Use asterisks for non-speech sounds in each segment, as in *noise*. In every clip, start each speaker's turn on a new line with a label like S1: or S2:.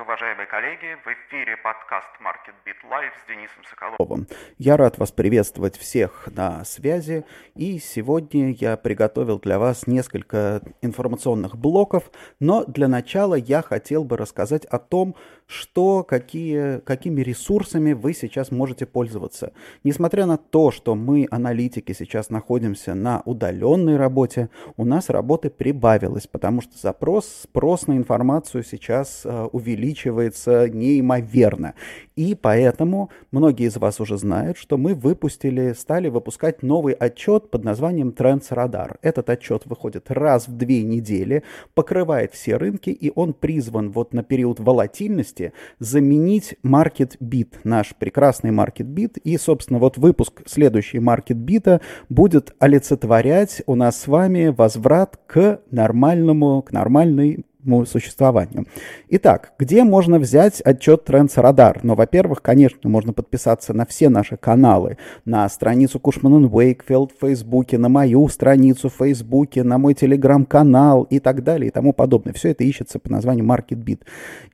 S1: Здравствуйте, уважаемые коллеги! В эфире подкаст Market Beat Live с Денисом Соколовым.
S2: Я рад вас приветствовать всех на связи. И сегодня я приготовил для вас несколько информационных блоков. Но для начала я хотел бы рассказать о том, что, какие, какими ресурсами вы сейчас можете пользоваться. Несмотря на то, что мы, аналитики, сейчас находимся на удаленной работе, у нас работы прибавилось, потому что запрос, спрос на информацию сейчас э, увеличивается неимоверно. И поэтому многие из вас уже знают, что мы выпустили, стали выпускать новый отчет под названием Trends Radar. Этот отчет выходит раз в две недели, покрывает все рынки, и он призван вот на период волатильности заменить Market Beat, наш прекрасный Market Beat. И, собственно, вот выпуск следующий Market Beat будет олицетворять у нас с вами возврат к нормальному, к нормальной существованию. Итак, где можно взять отчет Trends Radar? Ну, во-первых, конечно, можно подписаться на все наши каналы, на страницу Кушман Уэйкфилд в Фейсбуке, на мою страницу в Фейсбуке, на мой Телеграм-канал и так далее и тому подобное. Все это ищется по названию MarketBeat.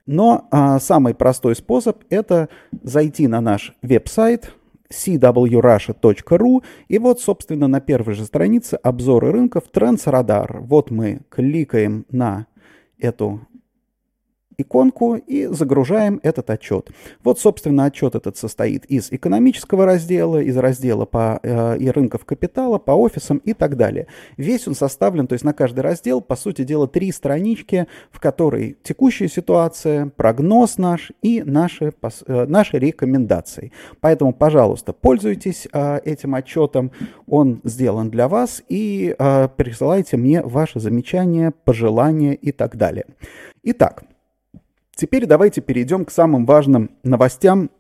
S2: Но а, самый простой способ – это зайти на наш веб-сайт, cwrussia.ru. И вот, собственно, на первой же странице обзоры рынков Radar. Вот мы кликаем на эту иконку и загружаем этот отчет. Вот, собственно, отчет этот состоит из экономического раздела, из раздела по э, и рынков капитала, по офисам и так далее. Весь он составлен, то есть на каждый раздел, по сути дела, три странички, в которой текущая ситуация, прогноз наш и наши, э, наши рекомендации. Поэтому, пожалуйста, пользуйтесь э, этим отчетом, он сделан для вас, и э, присылайте мне ваши замечания, пожелания и так далее. Итак, Теперь давайте перейдем к самым важным новостям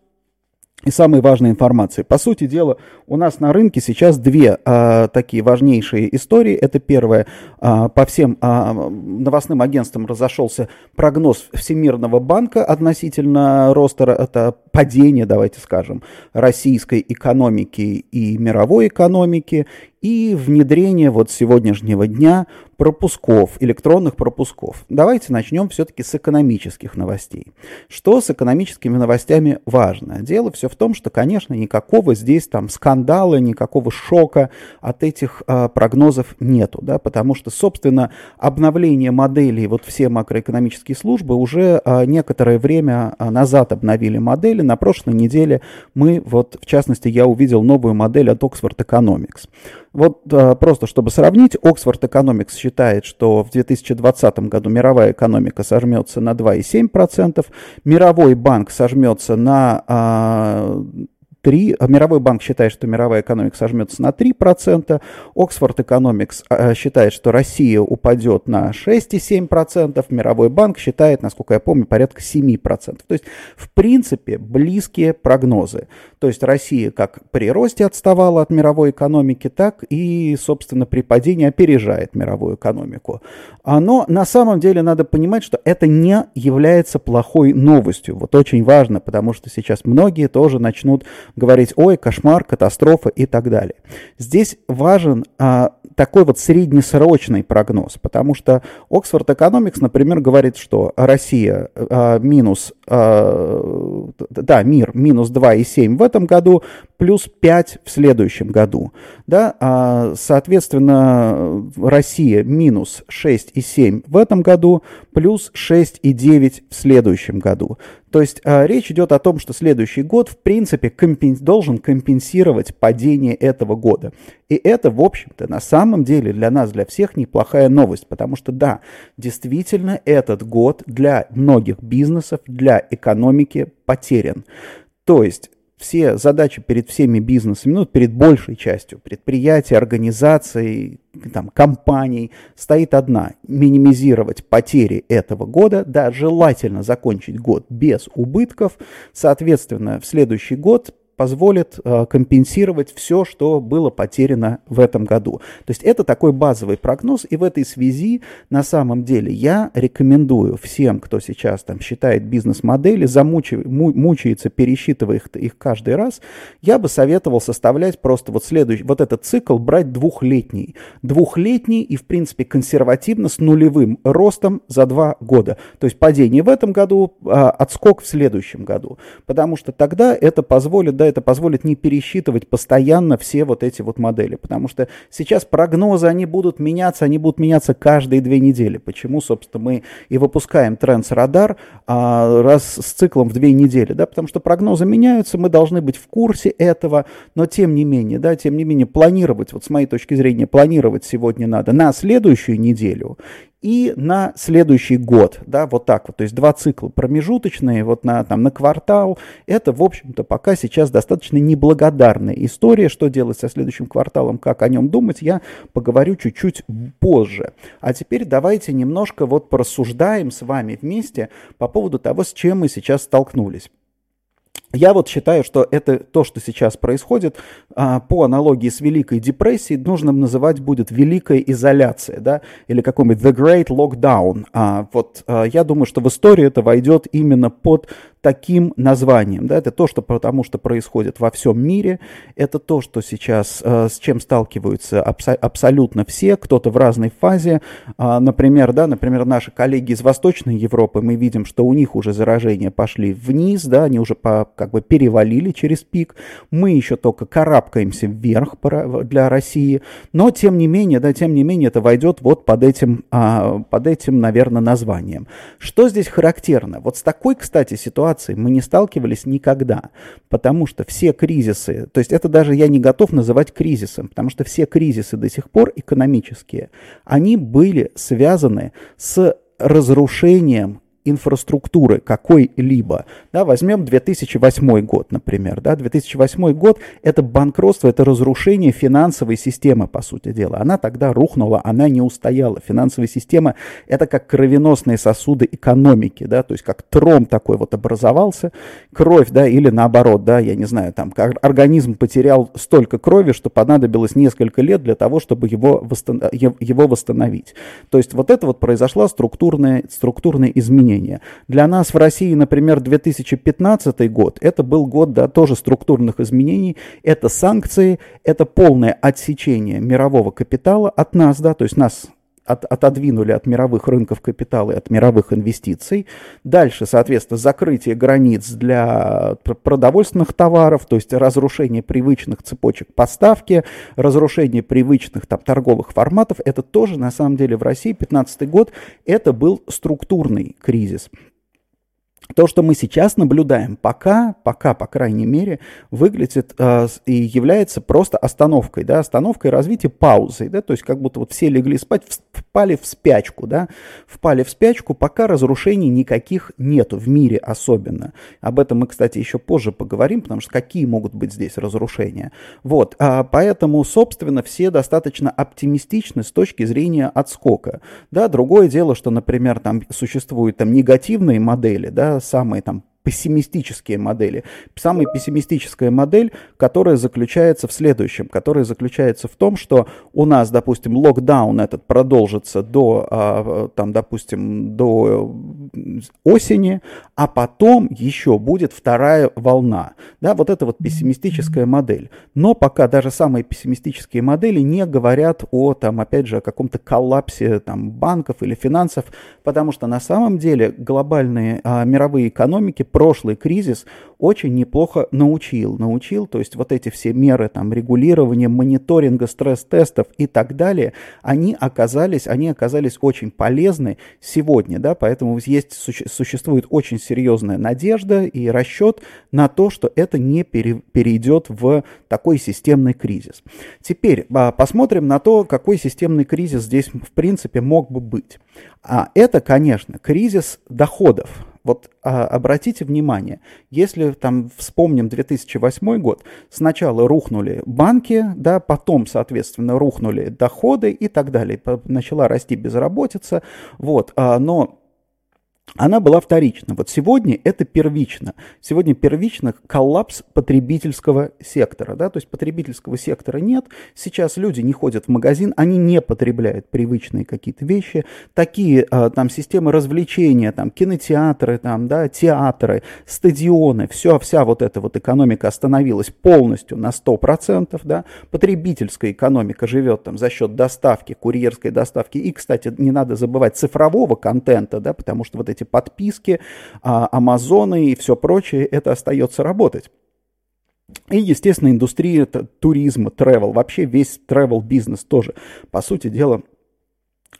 S2: и самой важной информации. По сути дела, у нас на рынке сейчас две а, такие важнейшие истории. Это первое, а, по всем а, новостным агентствам разошелся прогноз Всемирного банка относительно роста, это падения, давайте скажем, российской экономики и мировой экономики и внедрение вот сегодняшнего дня пропусков, электронных пропусков. Давайте начнем все-таки с экономических новостей. Что с экономическими новостями важно? Дело все в том, что, конечно, никакого здесь там скандала, никакого шока от этих э, прогнозов нету, да, потому что, собственно, обновление моделей, вот все макроэкономические службы уже э, некоторое время назад обновили модели. На прошлой неделе мы, вот, в частности, я увидел новую модель от Oxford Economics. Вот а, просто чтобы сравнить, Oxford Economics считает, что в 2020 году мировая экономика сожмется на 2,7%, мировой банк сожмется на а, 3, Мировой банк считает, что мировая экономика сожмется на 3%, Оксфорд Экономикс э, считает, что Россия упадет на 6,7%, Мировой банк считает, насколько я помню, порядка 7%. То есть, в принципе, близкие прогнозы. То есть, Россия как при росте отставала от мировой экономики, так и, собственно, при падении опережает мировую экономику. А, но на самом деле надо понимать, что это не является плохой новостью. Вот очень важно, потому что сейчас многие тоже начнут говорить, ой, кошмар, катастрофа и так далее. Здесь важен а, такой вот среднесрочный прогноз, потому что Oxford Economics, например, говорит, что Россия а, минус, да, мир минус 2,7 в этом году, плюс 5 в следующем году. Да? А, соответственно, Россия минус 6,7 в этом году, плюс 6,9 в следующем году. То есть а, речь идет о том, что следующий год, в принципе, компен... должен компенсировать падение этого года. И это, в общем-то, на самом деле для нас, для всех неплохая новость, потому что, да, действительно, этот год для многих бизнесов, для экономики потерян. То есть все задачи перед всеми бизнесами, ну, перед большей частью предприятий, организаций, там, компаний, стоит одна – минимизировать потери этого года, да, желательно закончить год без убытков, соответственно, в следующий год позволит э, компенсировать все, что было потеряно в этом году. То есть это такой базовый прогноз, и в этой связи на самом деле я рекомендую всем, кто сейчас там считает бизнес-модели, замучив, мучается, пересчитывая их, их каждый раз, я бы советовал составлять просто вот следующий, вот этот цикл брать двухлетний. Двухлетний и, в принципе, консервативно с нулевым ростом за два года. То есть падение в этом году, а, отскок в следующем году. Потому что тогда это позволит, да, это позволит не пересчитывать постоянно все вот эти вот модели. Потому что сейчас прогнозы, они будут меняться, они будут меняться каждые две недели. Почему, собственно, мы и выпускаем Radar а, раз с циклом в две недели, да, потому что прогнозы меняются, мы должны быть в курсе этого, но тем не менее, да, тем не менее планировать, вот с моей точки зрения, планировать сегодня надо на следующую неделю и на следующий год, да, вот так вот, то есть два цикла промежуточные, вот на, там, на квартал, это, в общем-то, пока сейчас достаточно неблагодарная история, что делать со следующим кварталом, как о нем думать, я поговорю чуть-чуть позже. А теперь давайте немножко вот порассуждаем с вами вместе по поводу того, с чем мы сейчас столкнулись. Я вот считаю, что это то, что сейчас происходит, а, по аналогии с Великой депрессией, нужно называть будет Великая изоляция, да, или какой-нибудь The Great Lockdown. А, вот а, я думаю, что в историю это войдет именно под таким названием. Да? Это то, что потому что происходит во всем мире, это то, что сейчас, э, с чем сталкиваются абсо- абсолютно все, кто-то в разной фазе. Э, например, да, например, наши коллеги из Восточной Европы, мы видим, что у них уже заражения пошли вниз, да, они уже по, как бы перевалили через пик. Мы еще только карабкаемся вверх для России, но тем не менее, да, тем не менее, это войдет вот под этим, э, под этим, наверное, названием. Что здесь характерно? Вот с такой, кстати, ситуацией ситуации мы не сталкивались никогда, потому что все кризисы, то есть это даже я не готов называть кризисом, потому что все кризисы до сих пор экономические, они были связаны с разрушением инфраструктуры какой-либо. Да, возьмем 2008 год, например. Да, 2008 год – это банкротство, это разрушение финансовой системы, по сути дела. Она тогда рухнула, она не устояла. Финансовая система – это как кровеносные сосуды экономики, да, то есть как тром такой вот образовался, кровь, да, или наоборот, да, я не знаю, там, организм потерял столько крови, что понадобилось несколько лет для того, чтобы его, восстан... его восстановить. То есть вот это вот произошло структурное, структурное изменение изменения. Для нас в России, например, 2015 год, это был год да, тоже структурных изменений, это санкции, это полное отсечение мирового капитала от нас, да, то есть нас от, отодвинули от мировых рынков капитала и от мировых инвестиций. Дальше, соответственно, закрытие границ для продовольственных товаров, то есть разрушение привычных цепочек поставки, разрушение привычных там, торговых форматов. Это тоже, на самом деле, в России 2015 год, это был структурный кризис. То, что мы сейчас наблюдаем, пока, пока, по крайней мере, выглядит э, и является просто остановкой, да, остановкой развития, паузой, да, то есть как будто вот все легли спать, впали в спячку, да, впали в спячку, пока разрушений никаких нету в мире особенно. Об этом мы, кстати, еще позже поговорим, потому что какие могут быть здесь разрушения. Вот, а поэтому, собственно, все достаточно оптимистичны с точки зрения отскока, да, другое дело, что, например, там существуют там негативные модели, да, самые там пессимистические модели. Самая пессимистическая модель, которая заключается в следующем, которая заключается в том, что у нас, допустим, локдаун этот продолжится до, а, там, допустим, до осени, а потом еще будет вторая волна. Да, вот это вот пессимистическая модель. Но пока даже самые пессимистические модели не говорят о, там, опять же, о каком-то коллапсе там, банков или финансов, потому что на самом деле глобальные а, мировые экономики прошлый кризис очень неплохо научил. Научил, то есть вот эти все меры там, регулирования, мониторинга, стресс-тестов и так далее, они оказались, они оказались очень полезны сегодня, да, поэтому есть, существует очень серьезная надежда и расчет на то, что это не пере, перейдет в такой системный кризис. Теперь а, посмотрим на то, какой системный кризис здесь в принципе мог бы быть. А это, конечно, кризис доходов. Вот а, обратите внимание, если там вспомним 2008 год, сначала рухнули банки, да, потом, соответственно, рухнули доходы и так далее, начала расти безработица, вот, а, но она была вторична. Вот сегодня это первично. Сегодня первично коллапс потребительского сектора. Да? То есть потребительского сектора нет. Сейчас люди не ходят в магазин, они не потребляют привычные какие-то вещи. Такие а, там системы развлечения, там кинотеатры, там, да, театры, стадионы, все, вся вот эта вот экономика остановилась полностью на 100%. Да? Потребительская экономика живет там за счет доставки, курьерской доставки. И, кстати, не надо забывать цифрового контента, да, потому что вот эти подписки, а, Амазоны и все прочее, это остается работать. И, естественно, индустрия туризма, travel, вообще весь travel бизнес тоже, по сути дела,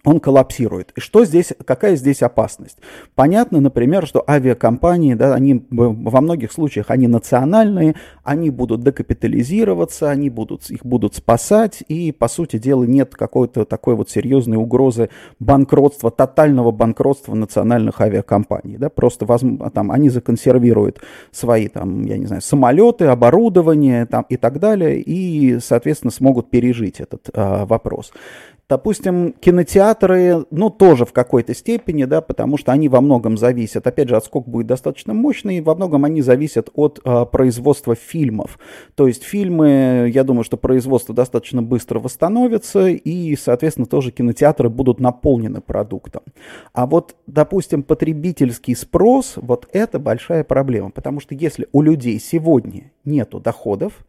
S2: он коллапсирует. И что здесь, какая здесь опасность? Понятно, например, что авиакомпании, да, они во многих случаях они национальные, они будут декапитализироваться, они будут, их будут спасать, и, по сути дела, нет какой-то такой вот серьезной угрозы банкротства, тотального банкротства национальных авиакомпаний. Да, просто там, они законсервируют свои, там, я не знаю, самолеты, оборудование там, и так далее, и, соответственно, смогут пережить этот э, вопрос. Допустим, кинотеатры, ну, тоже в какой-то степени, да, потому что они во многом зависят, опять же, отскок будет достаточно мощный, во многом они зависят от а, производства фильмов. То есть фильмы, я думаю, что производство достаточно быстро восстановится, и, соответственно, тоже кинотеатры будут наполнены продуктом. А вот, допустим, потребительский спрос, вот это большая проблема, потому что если у людей сегодня нету доходов,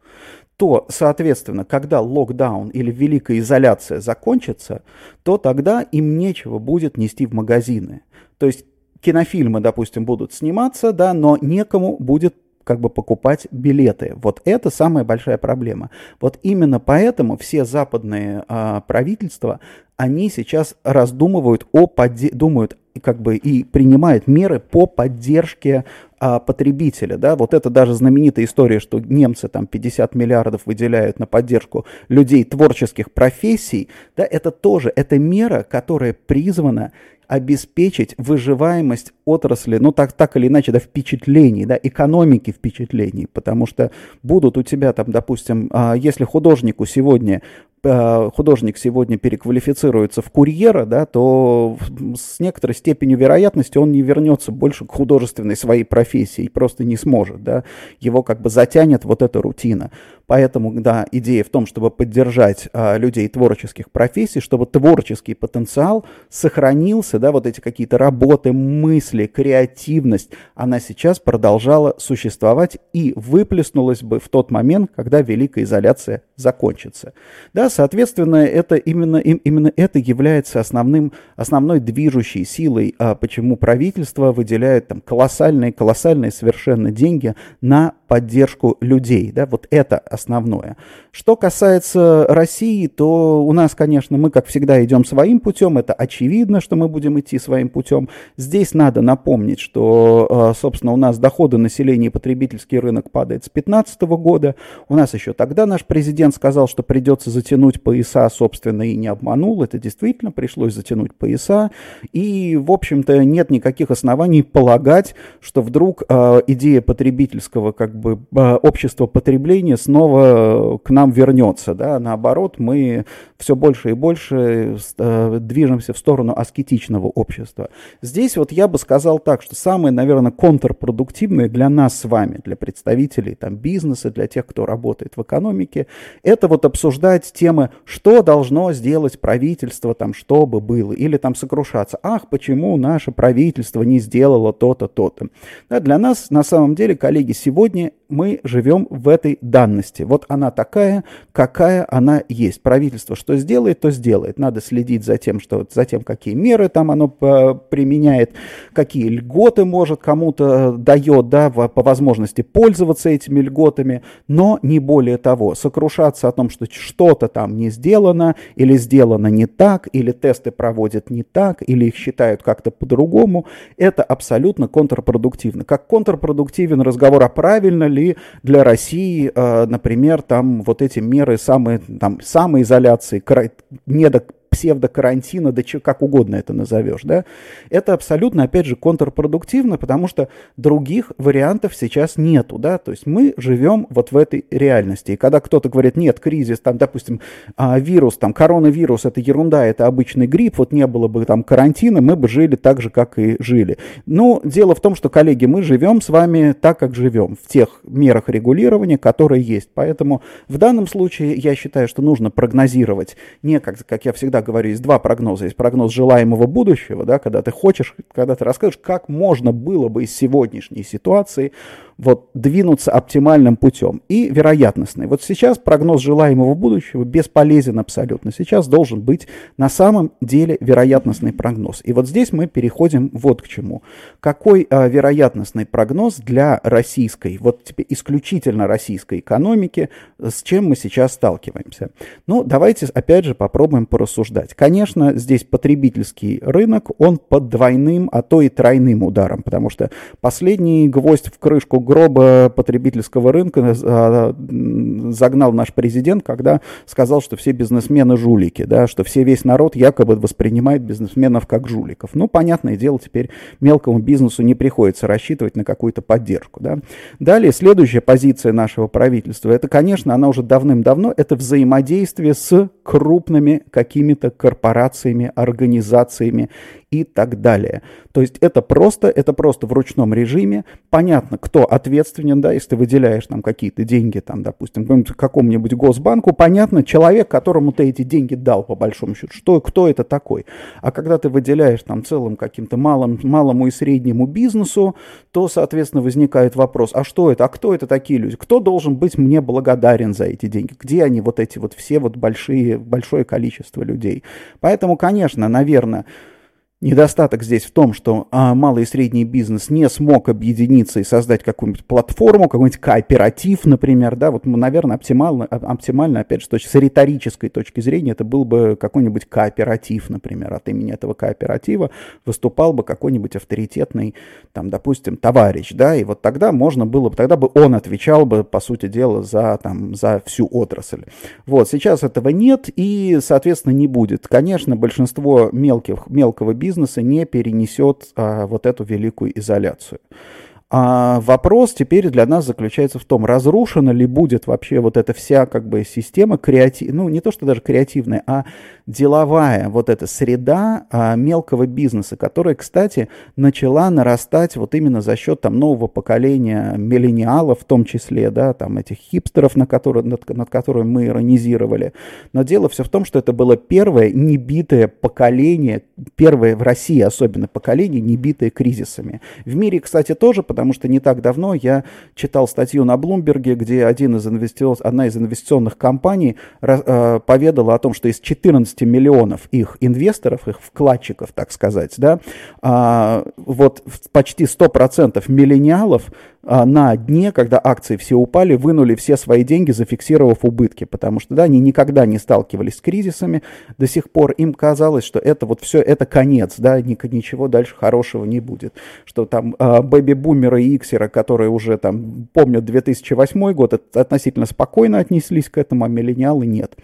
S2: то, соответственно, когда локдаун или великая изоляция закончится, то тогда им нечего будет нести в магазины. То есть кинофильмы, допустим, будут сниматься, да, но некому будет как бы покупать билеты. Вот это самая большая проблема. Вот именно поэтому все западные а, правительства, они сейчас раздумывают о подде- думают как бы и принимают меры по поддержке а, потребителя. Да? Вот это даже знаменитая история, что немцы там 50 миллиардов выделяют на поддержку людей творческих профессий. Да? Это тоже, это мера, которая призвана обеспечить выживаемость отрасли, ну так, так или иначе, да, впечатлений, да, экономики впечатлений, потому что будут у тебя там, допустим, а, если художнику сегодня художник сегодня переквалифицируется в курьера, да, то с некоторой степенью вероятности он не вернется больше к художественной своей профессии и просто не сможет. Да. Его как бы затянет вот эта рутина. Поэтому, да, идея в том, чтобы поддержать а, людей творческих профессий, чтобы творческий потенциал сохранился, да, вот эти какие-то работы, мысли, креативность, она сейчас продолжала существовать и выплеснулась бы в тот момент, когда великая изоляция закончится. Да, соответственно, это именно, именно это является основным, основной движущей силой, а, почему правительство выделяет там колоссальные, колоссальные совершенно деньги на поддержку людей. Да, вот это основное. Что касается России, то у нас, конечно, мы, как всегда, идем своим путем. Это очевидно, что мы будем идти своим путем. Здесь надо напомнить, что, а, собственно, у нас доходы населения и потребительский рынок падает с 2015 года. У нас еще тогда наш президент сказал, что придется затянуть пояса, собственно, и не обманул. Это действительно пришлось затянуть пояса. И, в общем-то, нет никаких оснований полагать, что вдруг э, идея потребительского как бы э, общества потребления снова к нам вернется. Да? Наоборот, мы все больше и больше э, движемся в сторону аскетичного общества. Здесь вот я бы сказал так, что самое, наверное, контрпродуктивное для нас с вами, для представителей там, бизнеса, для тех, кто работает в экономике, это вот обсуждать темы, что должно сделать правительство, там, чтобы было, или там сокрушаться. Ах, почему наше правительство не сделало то-то, то-то. Да, для нас, на самом деле, коллеги, сегодня мы живем в этой данности. Вот она такая, какая она есть. Правительство что сделает, то сделает. Надо следить за тем, что, за тем какие меры там оно э, применяет, какие льготы, может, кому-то дает, да, по возможности пользоваться этими льготами, но не более того. Сокрушаться о том, что что-то там не сделано, или сделано не так, или тесты проводят не так, или их считают как-то по-другому, это абсолютно контрпродуктивно. Как контрпродуктивен разговор, а правильно ли для России, э, например, там вот эти меры самые, там, самоизоляции, недо псевдокарантина, да че, как угодно это назовешь, да, это абсолютно, опять же, контрпродуктивно, потому что других вариантов сейчас нету, да, то есть мы живем вот в этой реальности. И когда кто-то говорит, нет, кризис, там, допустим, а, вирус, там, коронавирус, это ерунда, это обычный грипп, вот не было бы там карантина, мы бы жили так же, как и жили. Ну, дело в том, что, коллеги, мы живем с вами так, как живем, в тех мерах регулирования, которые есть. Поэтому в данном случае я считаю, что нужно прогнозировать не, как, как я всегда говорю, есть два прогноза. Есть прогноз желаемого будущего, да, когда ты хочешь, когда ты расскажешь, как можно было бы из сегодняшней ситуации вот двинуться оптимальным путем. И вероятностный. Вот сейчас прогноз желаемого будущего бесполезен абсолютно. Сейчас должен быть на самом деле вероятностный прогноз. И вот здесь мы переходим вот к чему. Какой а, вероятностный прогноз для российской, вот теперь исключительно российской экономики, с чем мы сейчас сталкиваемся? Ну, давайте опять же попробуем порассуждать. Конечно, здесь потребительский рынок, он под двойным, а то и тройным ударом, потому что последний гвоздь в крышку гроба потребительского рынка а, загнал наш президент, когда сказал, что все бизнесмены жулики, да, что все, весь народ якобы воспринимает бизнесменов как жуликов. Ну, понятное дело, теперь мелкому бизнесу не приходится рассчитывать на какую-то поддержку. Да. Далее, следующая позиция нашего правительства, это, конечно, она уже давным-давно, это взаимодействие с крупными какими-то корпорациями, организациями и так далее. То есть это просто, это просто в ручном режиме. Понятно, кто ответственен, да, если ты выделяешь там какие-то деньги, там, допустим, какому-нибудь госбанку, понятно, человек, которому ты эти деньги дал, по большому счету, что, кто это такой. А когда ты выделяешь там целым каким-то малым, малому и среднему бизнесу, то, соответственно, возникает вопрос, а что это, а кто это такие люди? Кто должен быть мне благодарен за эти деньги? Где они, вот эти вот все вот большие, большое количество людей? Поэтому, конечно, наверное, Недостаток здесь в том, что а, малый и средний бизнес не смог объединиться и создать какую-нибудь платформу, какой-нибудь кооператив, например, да, вот, наверное, оптимально, оптимально, опять же, с, с риторической точки зрения, это был бы какой-нибудь кооператив, например, от имени этого кооператива выступал бы какой-нибудь авторитетный, там, допустим, товарищ, да, и вот тогда можно было бы, тогда бы он отвечал бы, по сути дела, за, там, за всю отрасль. Вот, сейчас этого нет и, соответственно, не будет. Конечно, большинство мелких, мелкого бизнеса бизнеса не перенесет а, вот эту великую изоляцию. А вопрос теперь для нас заключается в том, разрушена ли будет вообще вот эта вся как бы система креатив, ну не то что даже креативная, а деловая вот эта среда а, мелкого бизнеса, которая, кстати, начала нарастать вот именно за счет там нового поколения миллениалов в том числе, да, там этих хипстеров, на которые, над, над которыми мы иронизировали. Но дело все в том, что это было первое небитое поколение, первое в России особенно поколение, небитое кризисами. В мире, кстати, тоже, что не так давно я читал статью на Блумберге, где один из инвести... одна из инвестиционных компаний э, поведала о том, что из 14 миллионов их инвесторов, их вкладчиков, так сказать, да, э, вот почти 100% миллениалов а, на дне, когда акции все упали, вынули все свои деньги, зафиксировав убытки, потому что да, они никогда не сталкивались с кризисами до сих пор. Им казалось, что это вот все, это конец, да, ничего дальше хорошего не будет. Что там э, бэби-бумеры и иксеры, которые уже там помнят 2008 год, относительно спокойно отнеслись к этому, а миллениалы нет.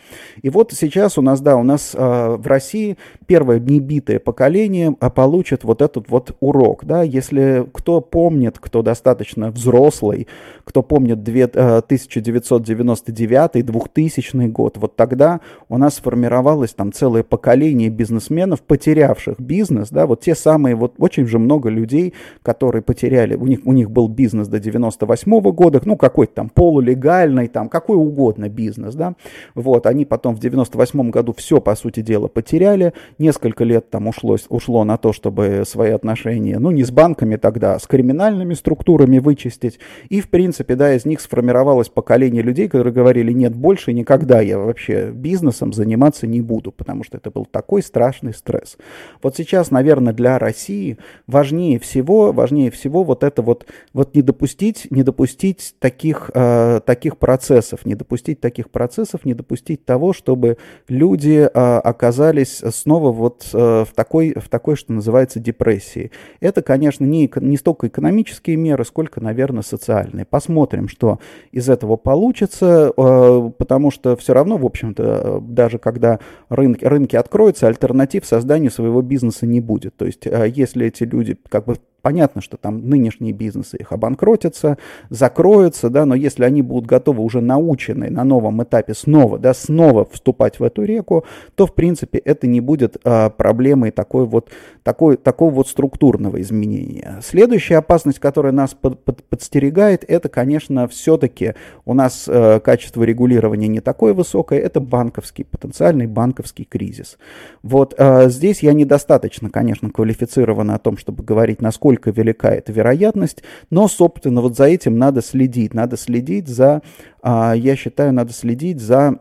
S2: И вот сейчас у нас, да, у нас э, в России первое небитое поколение а получит вот этот вот урок, да, если кто помнит, кто достаточно взрослый, кто помнит 1999-2000 э, год, вот тогда у нас сформировалось там целое поколение бизнесменов, потерявших бизнес, да, вот те самые, вот очень же много людей, которые потеряли, у них, у них был бизнес до 98 -го года, ну, какой-то там полулегальный, там, какой угодно бизнес, да, вот, они потом в 98 году все, по сути дела, потеряли, несколько лет там ушло, ушло на то, чтобы свои отношения, ну, не с банками тогда, а с криминальными структурами вычистить. И, в принципе, да, из них сформировалось поколение людей, которые говорили, нет, больше никогда я вообще бизнесом заниматься не буду, потому что это был такой страшный стресс. Вот сейчас, наверное, для России важнее всего, важнее всего вот это вот, вот не допустить, не допустить таких, э, таких процессов, не допустить таких процессов, не допустить того, чтобы люди э, оказались снова вот э, в, такой, в такой, что называется, депрессии. Это, конечно, не, не столько экономические меры, сколько, наверное, социальные. Посмотрим, что из этого получится, э, потому что все равно, в общем-то, даже когда рынки, рынки откроются, альтернатив созданию своего бизнеса не будет. То есть, э, если эти люди как бы Понятно, что там нынешние бизнесы их обанкротятся, закроются, да, но если они будут готовы уже научены на новом этапе снова, да, снова вступать в эту реку, то, в принципе, это не будет а, проблемой такой вот, такой, такого вот структурного изменения. Следующая опасность, которая нас под, под, подстерегает, это, конечно, все-таки у нас а, качество регулирования не такое высокое, это банковский, потенциальный банковский кризис. Вот а, здесь я недостаточно, конечно, квалифицирован о том, чтобы говорить, насколько насколько велика эта вероятность, но, собственно, вот за этим надо следить. Надо следить за, я считаю, надо следить за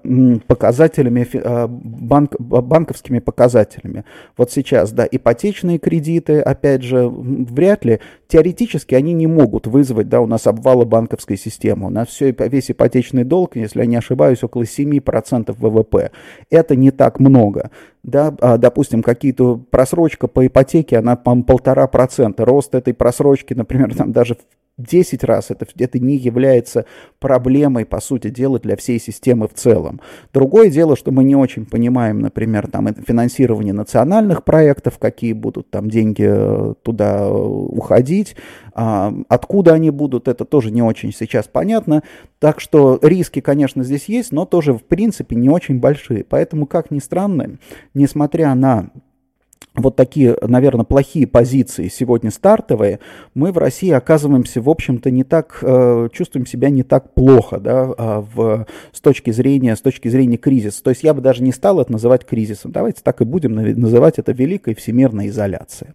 S2: показателями, а, банк, банковскими показателями. Вот сейчас, да, ипотечные кредиты, опять же, вряд ли, теоретически они не могут вызвать, да, у нас обвала банковской системы. У нас все, весь ипотечный долг, если я не ошибаюсь, около 7% ВВП. Это не так много да, а, допустим, какие-то просрочка по ипотеке, она, по полтора процента. Рост этой просрочки, например, *laughs* там даже в 10 раз, это, это не является проблемой, по сути дела, для всей системы в целом. Другое дело, что мы не очень понимаем, например, там, финансирование национальных проектов, какие будут там деньги э, туда э, уходить, а, откуда они будут, это тоже не очень сейчас понятно. Так что риски, конечно, здесь есть, но тоже, в принципе, не очень большие. Поэтому, как ни странно, несмотря на вот такие, наверное, плохие позиции сегодня стартовые, мы в России оказываемся, в общем-то, не так, э, чувствуем себя не так плохо, да, а в, с точки зрения, с точки зрения кризиса. То есть я бы даже не стал это называть кризисом. Давайте так и будем называть это великой всемирной изоляцией.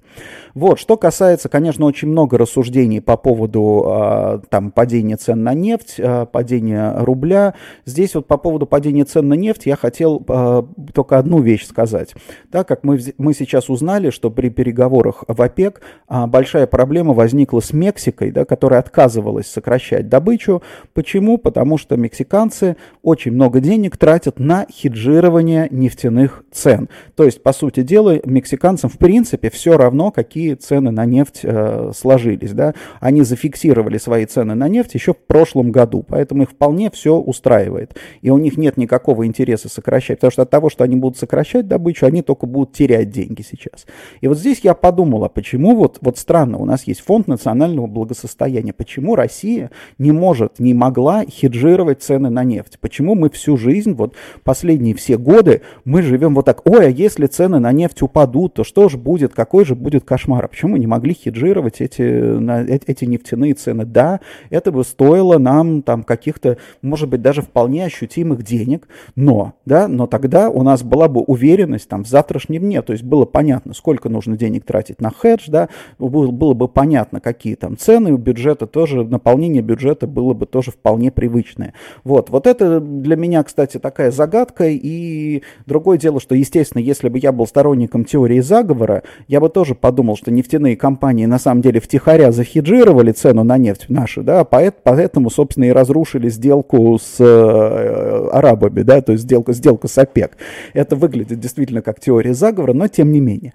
S2: Вот, что касается, конечно, очень много рассуждений по поводу э, там падения цен на нефть, э, падения рубля. Здесь вот по поводу падения цен на нефть я хотел э, только одну вещь сказать. Так как мы, мы сейчас узнали, что при переговорах в ОПЕК а, большая проблема возникла с Мексикой, да, которая отказывалась сокращать добычу. Почему? Потому что мексиканцы очень много денег тратят на хеджирование нефтяных цен. То есть, по сути дела, мексиканцам в принципе все равно, какие цены на нефть э, сложились. Да? Они зафиксировали свои цены на нефть еще в прошлом году, поэтому их вполне все устраивает. И у них нет никакого интереса сокращать, потому что от того, что они будут сокращать добычу, они только будут терять деньги сейчас сейчас. И вот здесь я подумал, а почему вот, вот странно, у нас есть фонд национального благосостояния, почему Россия не может, не могла хеджировать цены на нефть? Почему мы всю жизнь, вот последние все годы, мы живем вот так, ой, а если цены на нефть упадут, то что же будет, какой же будет кошмар? А почему мы не могли хеджировать эти, на, э, эти нефтяные цены? Да, это бы стоило нам там каких-то, может быть, даже вполне ощутимых денег, но, да, но тогда у нас была бы уверенность там в завтрашнем дне, то есть было понятно, понятно, сколько нужно денег тратить на хедж, да, было, было бы понятно, какие там цены у бюджета, тоже наполнение бюджета было бы тоже вполне привычное. Вот, вот это для меня, кстати, такая загадка, и другое дело, что, естественно, если бы я был сторонником теории заговора, я бы тоже подумал, что нефтяные компании на самом деле втихаря захеджировали цену на нефть нашу, да, поэтому, собственно, и разрушили сделку с э, арабами, да, то есть сделка, сделка с ОПЕК. Это выглядит действительно как теория заговора, но тем не менее менее.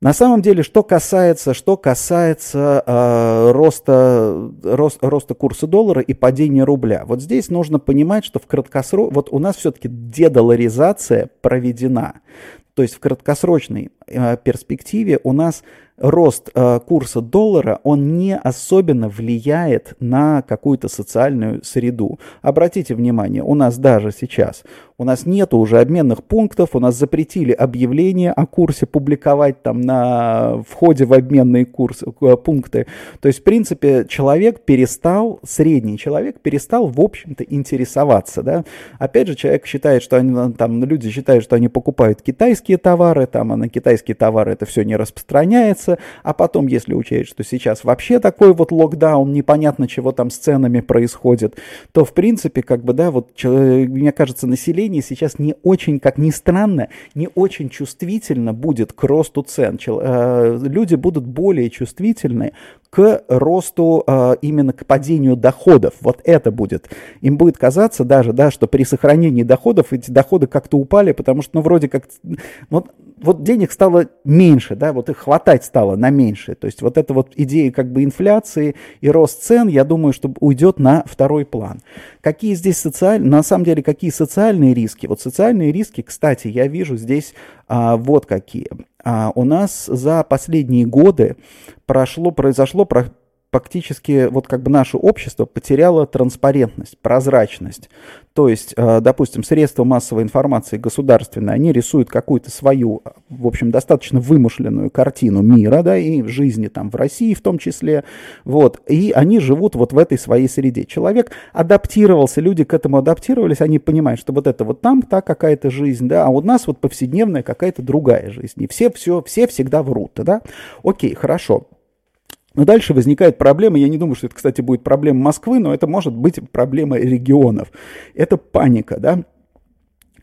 S2: На самом деле, что касается, что касается э, роста, рост, роста курса доллара и падения рубля, вот здесь нужно понимать, что в краткосрок, вот у нас все-таки дедоларизация проведена. То есть в краткосрочной перспективе у нас рост э, курса доллара, он не особенно влияет на какую-то социальную среду. Обратите внимание, у нас даже сейчас, у нас нет уже обменных пунктов, у нас запретили объявления о курсе публиковать там на входе в обменные курсы, э, пункты. То есть, в принципе, человек перестал, средний человек перестал, в общем-то, интересоваться. Да? Опять же, человек считает, что они, там, люди считают, что они покупают китайские товары, там, а на китайские товары это все не распространяется, а потом, если учесть, что сейчас вообще такой вот локдаун, непонятно, чего там с ценами происходит, то, в принципе, как бы, да, вот, мне кажется, население сейчас не очень, как ни странно, не очень чувствительно будет к росту цен. Э, люди будут более чувствительны к росту, э, именно к падению доходов. Вот это будет. Им будет казаться даже, да, что при сохранении доходов эти доходы как-то упали, потому что, ну, вроде как, вот, вот денег стало меньше, да, вот их хватать стало на меньше. То есть вот эта вот идея как бы инфляции и рост цен, я думаю, что уйдет на второй план. Какие здесь социальные, на самом деле, какие социальные риски? Вот социальные риски, кстати, я вижу здесь а, вот какие. А, у нас за последние годы прошло, произошло фактически вот как бы наше общество потеряло транспарентность, прозрачность. То есть, э, допустим, средства массовой информации государственные, они рисуют какую-то свою, в общем, достаточно вымышленную картину мира, да, и жизни там в России в том числе, вот, и они живут вот в этой своей среде. Человек адаптировался, люди к этому адаптировались, они понимают, что вот это вот там та какая-то жизнь, да, а у нас вот повседневная какая-то другая жизнь, и все, все, все всегда врут, да. Окей, хорошо. Но дальше возникает проблема, я не думаю, что это, кстати, будет проблема Москвы, но это может быть проблема регионов. Это паника, да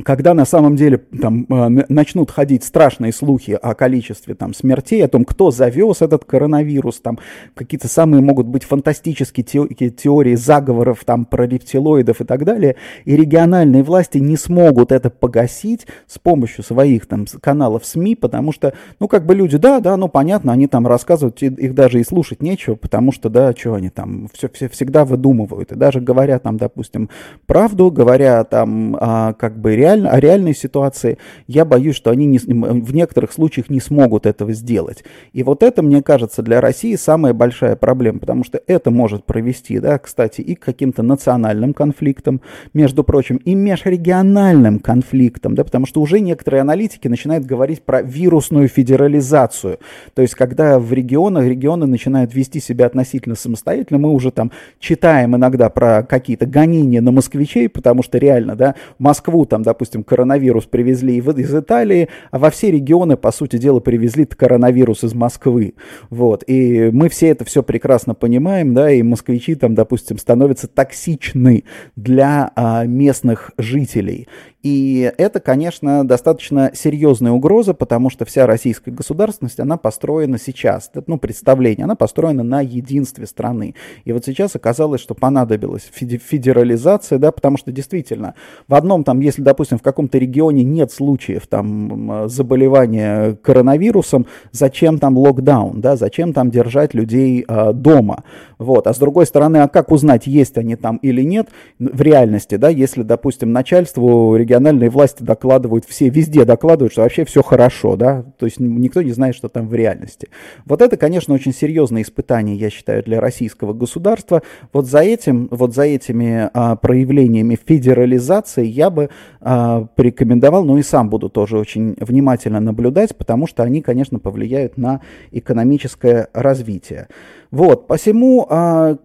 S2: когда на самом деле там э, начнут ходить страшные слухи о количестве там смертей, о том, кто завез этот коронавирус, там какие-то самые могут быть фантастические теории заговоров там про рептилоидов и так далее, и региональные власти не смогут это погасить с помощью своих там каналов СМИ, потому что, ну как бы люди, да, да, ну понятно, они там рассказывают, их даже и слушать нечего, потому что, да, что они там все, все всегда выдумывают, и даже говоря там, допустим, правду, говоря там а, как бы реально реально, о реальной ситуации, я боюсь, что они не, в некоторых случаях не смогут этого сделать. И вот это, мне кажется, для России самая большая проблема, потому что это может провести, да, кстати, и к каким-то национальным конфликтам, между прочим, и межрегиональным конфликтам, да, потому что уже некоторые аналитики начинают говорить про вирусную федерализацию. То есть, когда в регионах регионы начинают вести себя относительно самостоятельно, мы уже там читаем иногда про какие-то гонения на москвичей, потому что реально, да, Москву там, допустим, допустим, коронавирус привезли из Италии, а во все регионы, по сути дела, привезли коронавирус из Москвы. Вот. И мы все это все прекрасно понимаем, да, и москвичи там, допустим, становятся токсичны для а, местных жителей. И это, конечно, достаточно серьезная угроза, потому что вся российская государственность, она построена сейчас, ну, представление, она построена на единстве страны. И вот сейчас оказалось, что понадобилась федерализация, да, потому что действительно в одном там, если, допустим, в каком-то регионе нет случаев там заболевания коронавирусом, зачем там локдаун, да, зачем там держать людей э, дома, вот. А с другой стороны, а как узнать, есть они там или нет в реальности, да, если, допустим, начальству региона региональные власти докладывают, все везде докладывают, что вообще все хорошо, да, то есть никто не знает, что там в реальности. Вот это, конечно, очень серьезное испытание, я считаю, для российского государства. Вот за этим, вот за этими а, проявлениями федерализации я бы а, порекомендовал, ну и сам буду тоже очень внимательно наблюдать, потому что они, конечно, повлияют на экономическое развитие. Вот, посему а,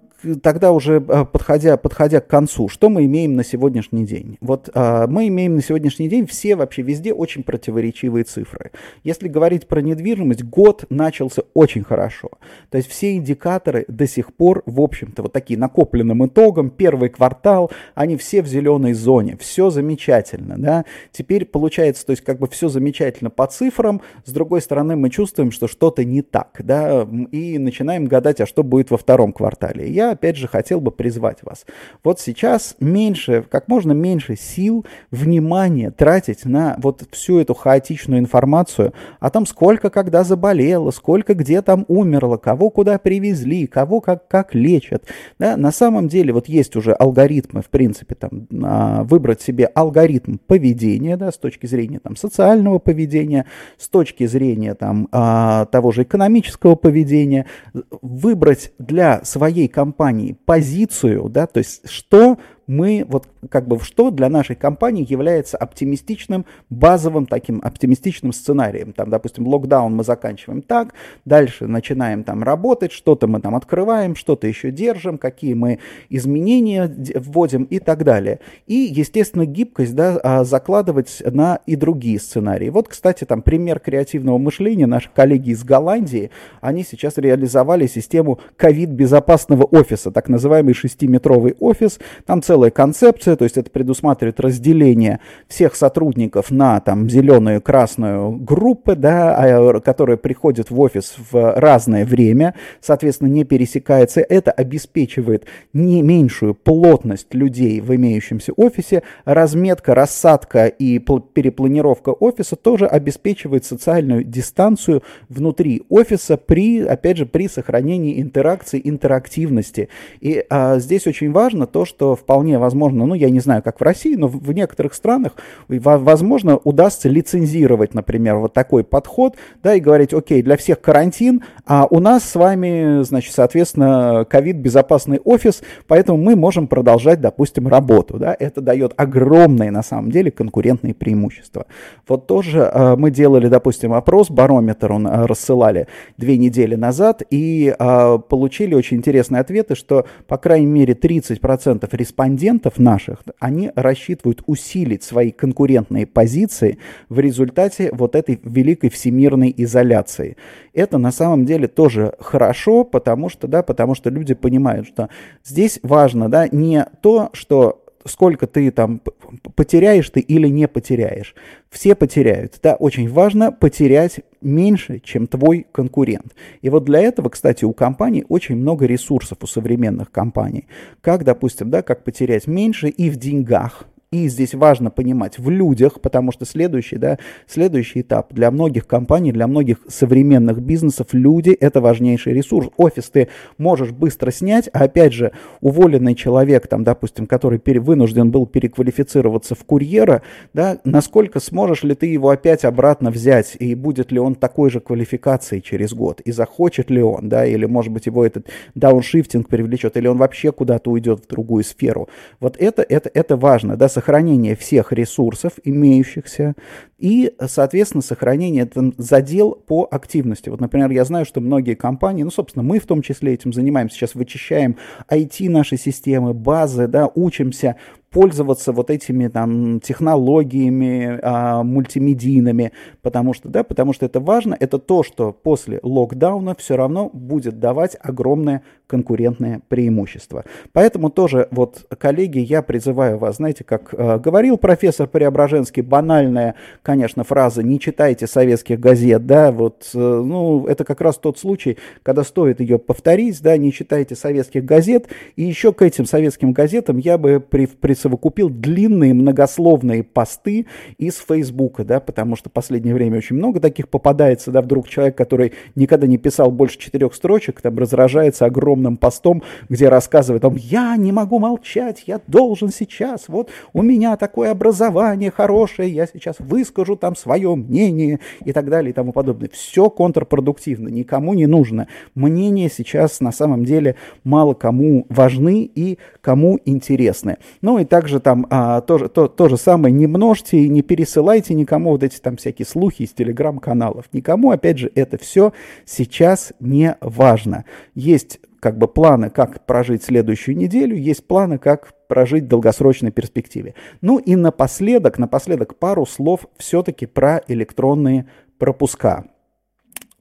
S2: тогда уже а, подходя, подходя к концу, что мы имеем на сегодняшний день? Вот а, мы имеем на сегодняшний день все вообще везде очень противоречивые цифры. Если говорить про недвижимость, год начался очень хорошо. То есть все индикаторы до сих пор, в общем-то, вот такие накопленным итогом, первый квартал, они все в зеленой зоне, все замечательно, да. Теперь получается, то есть как бы все замечательно по цифрам, с другой стороны мы чувствуем, что что-то не так, да, и начинаем гадать, а что будет во втором квартале. Я опять же, хотел бы призвать вас. Вот сейчас меньше, как можно меньше сил, внимания тратить на вот всю эту хаотичную информацию о том, сколько когда заболело, сколько где там умерло, кого куда привезли, кого как, как лечат. Да, на самом деле вот есть уже алгоритмы, в принципе, там, а, выбрать себе алгоритм поведения, да, с точки зрения там, социального поведения, с точки зрения там, а, того же экономического поведения, выбрать для своей компании компании позицию, да, то есть что мы, вот как бы что для нашей компании является оптимистичным, базовым таким оптимистичным сценарием. Там, допустим, локдаун мы заканчиваем так, дальше начинаем там работать, что-то мы там открываем, что-то еще держим, какие мы изменения вводим и так далее. И, естественно, гибкость, да, а, закладывать на и другие сценарии. Вот, кстати, там пример креативного мышления. Наши коллеги из Голландии, они сейчас реализовали систему ковид-безопасного офиса, так называемый шестиметровый офис. Там целый целая концепция, то есть это предусматривает разделение всех сотрудников на там зеленую и красную группы, да, а, которые приходят в офис в разное время, соответственно, не пересекается. Это обеспечивает не меньшую плотность людей в имеющемся офисе, разметка, рассадка и перепланировка офиса тоже обеспечивает социальную дистанцию внутри офиса при, опять же, при сохранении интеракции, интерактивности. И а, здесь очень важно то, что вполне возможно, ну, я не знаю, как в России, но в некоторых странах, возможно, удастся лицензировать, например, вот такой подход, да, и говорить, окей, для всех карантин, а у нас с вами, значит, соответственно, ковид-безопасный офис, поэтому мы можем продолжать, допустим, работу, да, это дает огромные, на самом деле, конкурентные преимущества. Вот тоже э, мы делали, допустим, опрос, барометр он э, рассылали две недели назад, и э, получили очень интересные ответы, что, по крайней мере, 30% респондентов наших, они рассчитывают усилить свои конкурентные позиции в результате вот этой великой всемирной изоляции. Это на самом деле тоже хорошо, потому что, да, потому что люди понимают, что здесь важно, да, не то, что сколько ты там потеряешь ты или не потеряешь. Все потеряют. Да, очень важно потерять меньше, чем твой конкурент. И вот для этого, кстати, у компаний очень много ресурсов у современных компаний. Как, допустим, да, как потерять меньше и в деньгах, и здесь важно понимать в людях, потому что следующий, да, следующий этап для многих компаний, для многих современных бизнесов люди – это важнейший ресурс. Офис ты можешь быстро снять, а опять же, уволенный человек, там, допустим, который пере, вынужден был переквалифицироваться в курьера, да, насколько сможешь ли ты его опять обратно взять, и будет ли он такой же квалификации через год, и захочет ли он, да, или, может быть, его этот дауншифтинг привлечет, или он вообще куда-то уйдет в другую сферу. Вот это, это, это важно, да, сохранение всех ресурсов, имеющихся, и, соответственно, сохранение там, задел по активности. Вот, например, я знаю, что многие компании, ну, собственно, мы в том числе этим занимаемся, сейчас вычищаем IT наши системы, базы, да, учимся пользоваться вот этими там технологиями а, мультимедийными, потому что, да, потому что это важно, это то, что после локдауна все равно будет давать огромное конкурентное преимущество. Поэтому тоже вот, коллеги, я призываю вас, знаете, как э, говорил профессор Преображенский, банальная, конечно, фраза «не читайте советских газет», да, вот, э, ну, это как раз тот случай, когда стоит ее повторить, да, не читайте советских газет, и еще к этим советским газетам я бы при, присовокупил длинные многословные посты из Фейсбука, да, потому что в последнее время очень много таких попадается, да, вдруг человек, который никогда не писал больше четырех строчек, там разражается огромным постом, где рассказывает о том, я не могу молчать, я должен сейчас, вот у меня такое образование хорошее, я сейчас выскажу там свое мнение и так далее и тому подобное. Все контрпродуктивно, никому не нужно. Мнения сейчас на самом деле мало кому важны и кому интересны. Ну и также там а, то, то, то же самое, не множьте не пересылайте никому вот эти там всякие слухи из телеграм-каналов. Никому, опять же, это все сейчас не важно. Есть как бы планы, как прожить следующую неделю, есть планы, как прожить в долгосрочной перспективе. Ну и напоследок, напоследок пару слов все-таки про электронные пропуска.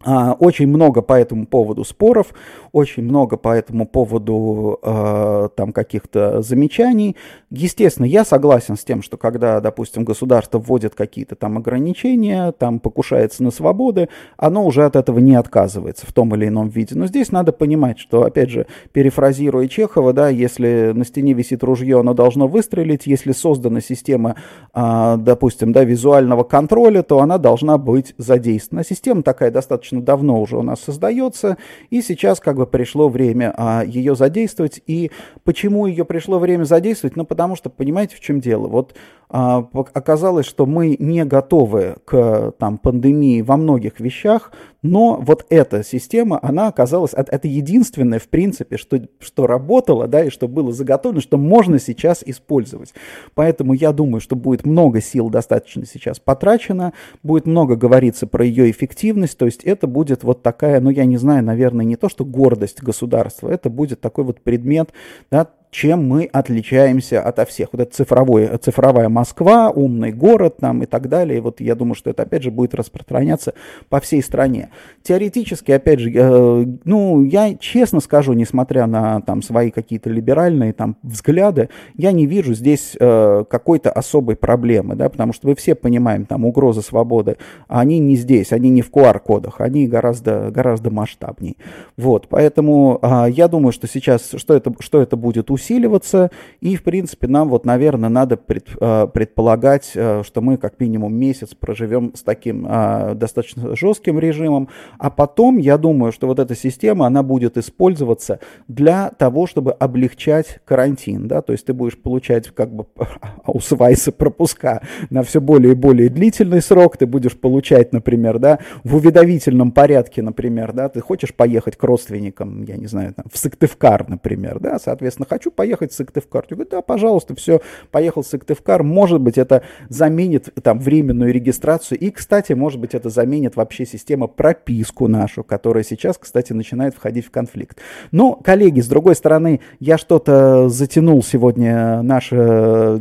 S2: А, очень много по этому поводу споров, очень много по этому поводу э, там каких-то замечаний. Естественно, я согласен с тем, что когда, допустим, государство вводит какие-то там ограничения, там покушается на свободы, оно уже от этого не отказывается в том или ином виде. Но здесь надо понимать, что, опять же, перефразируя Чехова, да, если на стене висит ружье, оно должно выстрелить, если создана система, э, допустим, да, визуального контроля, то она должна быть задействована. Система такая достаточно давно уже у нас создается, и сейчас как бы пришло время а, ее задействовать. И почему ее пришло время задействовать? Ну, потому что, понимаете, в чем дело? Вот а, оказалось, что мы не готовы к там, пандемии во многих вещах, но вот эта система, она оказалась, это единственное, в принципе, что, что работало, да, и что было заготовлено, что можно сейчас использовать. Поэтому я думаю, что будет много сил достаточно сейчас потрачено, будет много говориться про ее эффективность, то есть это будет вот такая, ну я не знаю, наверное, не то, что гордость государства, это будет такой вот предмет, да, чем мы отличаемся ото всех. Вот это цифровой, цифровая Москва, умный город там и так далее. И вот я думаю, что это опять же будет распространяться по всей стране. Теоретически, опять же, э, ну, я честно скажу, несмотря на там свои какие-то либеральные там взгляды, я не вижу здесь э, какой-то особой проблемы, да, потому что мы все понимаем, там, угрозы свободы, они не здесь, они не в QR-кодах, они гораздо, гораздо масштабнее. Вот, поэтому э, я думаю, что сейчас, что это, что это будет усиливаться, и, в принципе, нам вот, наверное, надо пред, э, предполагать, э, что мы как минимум месяц проживем с таким э, достаточно жестким режимом, а потом, я думаю, что вот эта система, она будет использоваться для того, чтобы облегчать карантин, да, то есть ты будешь получать как бы *laughs* аусвайсы пропуска на все более и более длительный срок, ты будешь получать, например, да, в уведомительном порядке, например, да, ты хочешь поехать к родственникам, я не знаю, там, в Сыктывкар, например, да, соответственно, хочу поехать в Сыктывкар. Я говорю, да, пожалуйста, все, поехал в Сыктывкар, может быть, это заменит там временную регистрацию, и, кстати, может быть, это заменит вообще система прописку нашу, которая сейчас, кстати, начинает входить в конфликт. Но, коллеги, с другой стороны, я что-то затянул сегодня наш, э,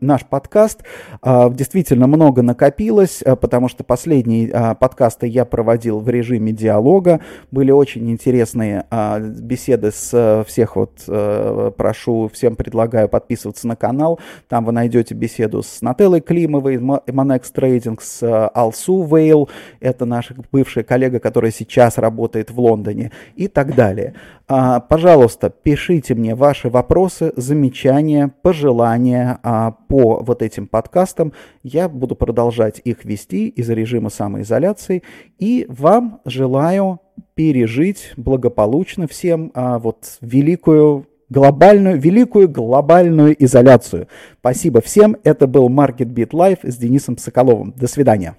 S2: наш подкаст. А, действительно, много накопилось, э, потому что последние а, подкасты я проводил в режиме диалога. Были очень интересные а, беседы с э, всех вот, прошу, всем предлагаю подписываться на канал. Там вы найдете беседу с Нателлой Климовой, Monex Trading, с Алсу Вейл, это наша бывшая коллега, которая сейчас работает в Лондоне, и так далее. А, пожалуйста, пишите мне ваши вопросы, замечания, пожелания а, по вот этим подкастам. Я буду продолжать их вести из режима самоизоляции. И вам желаю пережить благополучно всем а, вот великую глобальную, великую глобальную изоляцию. Спасибо всем. Это был Market Beat Live с Денисом Соколовым. До свидания.